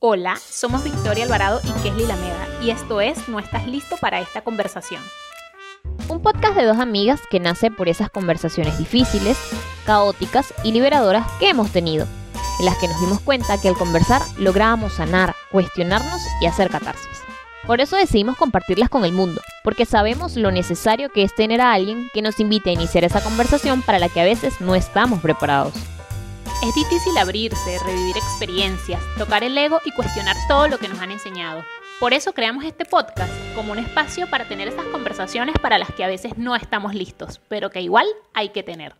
Hola, somos Victoria Alvarado y Kesly Lameda y esto es No estás listo para esta conversación. Un podcast de dos amigas que nace por esas conversaciones difíciles, caóticas y liberadoras que hemos tenido, en las que nos dimos cuenta que al conversar lográbamos sanar, cuestionarnos y hacer catarsis. Por eso decidimos compartirlas con el mundo, porque sabemos lo necesario que es tener a alguien que nos invite a iniciar esa conversación para la que a veces no estamos preparados. Es difícil abrirse, revivir experiencias, tocar el ego y cuestionar todo lo que nos han enseñado. Por eso creamos este podcast como un espacio para tener esas conversaciones para las que a veces no estamos listos, pero que igual hay que tener.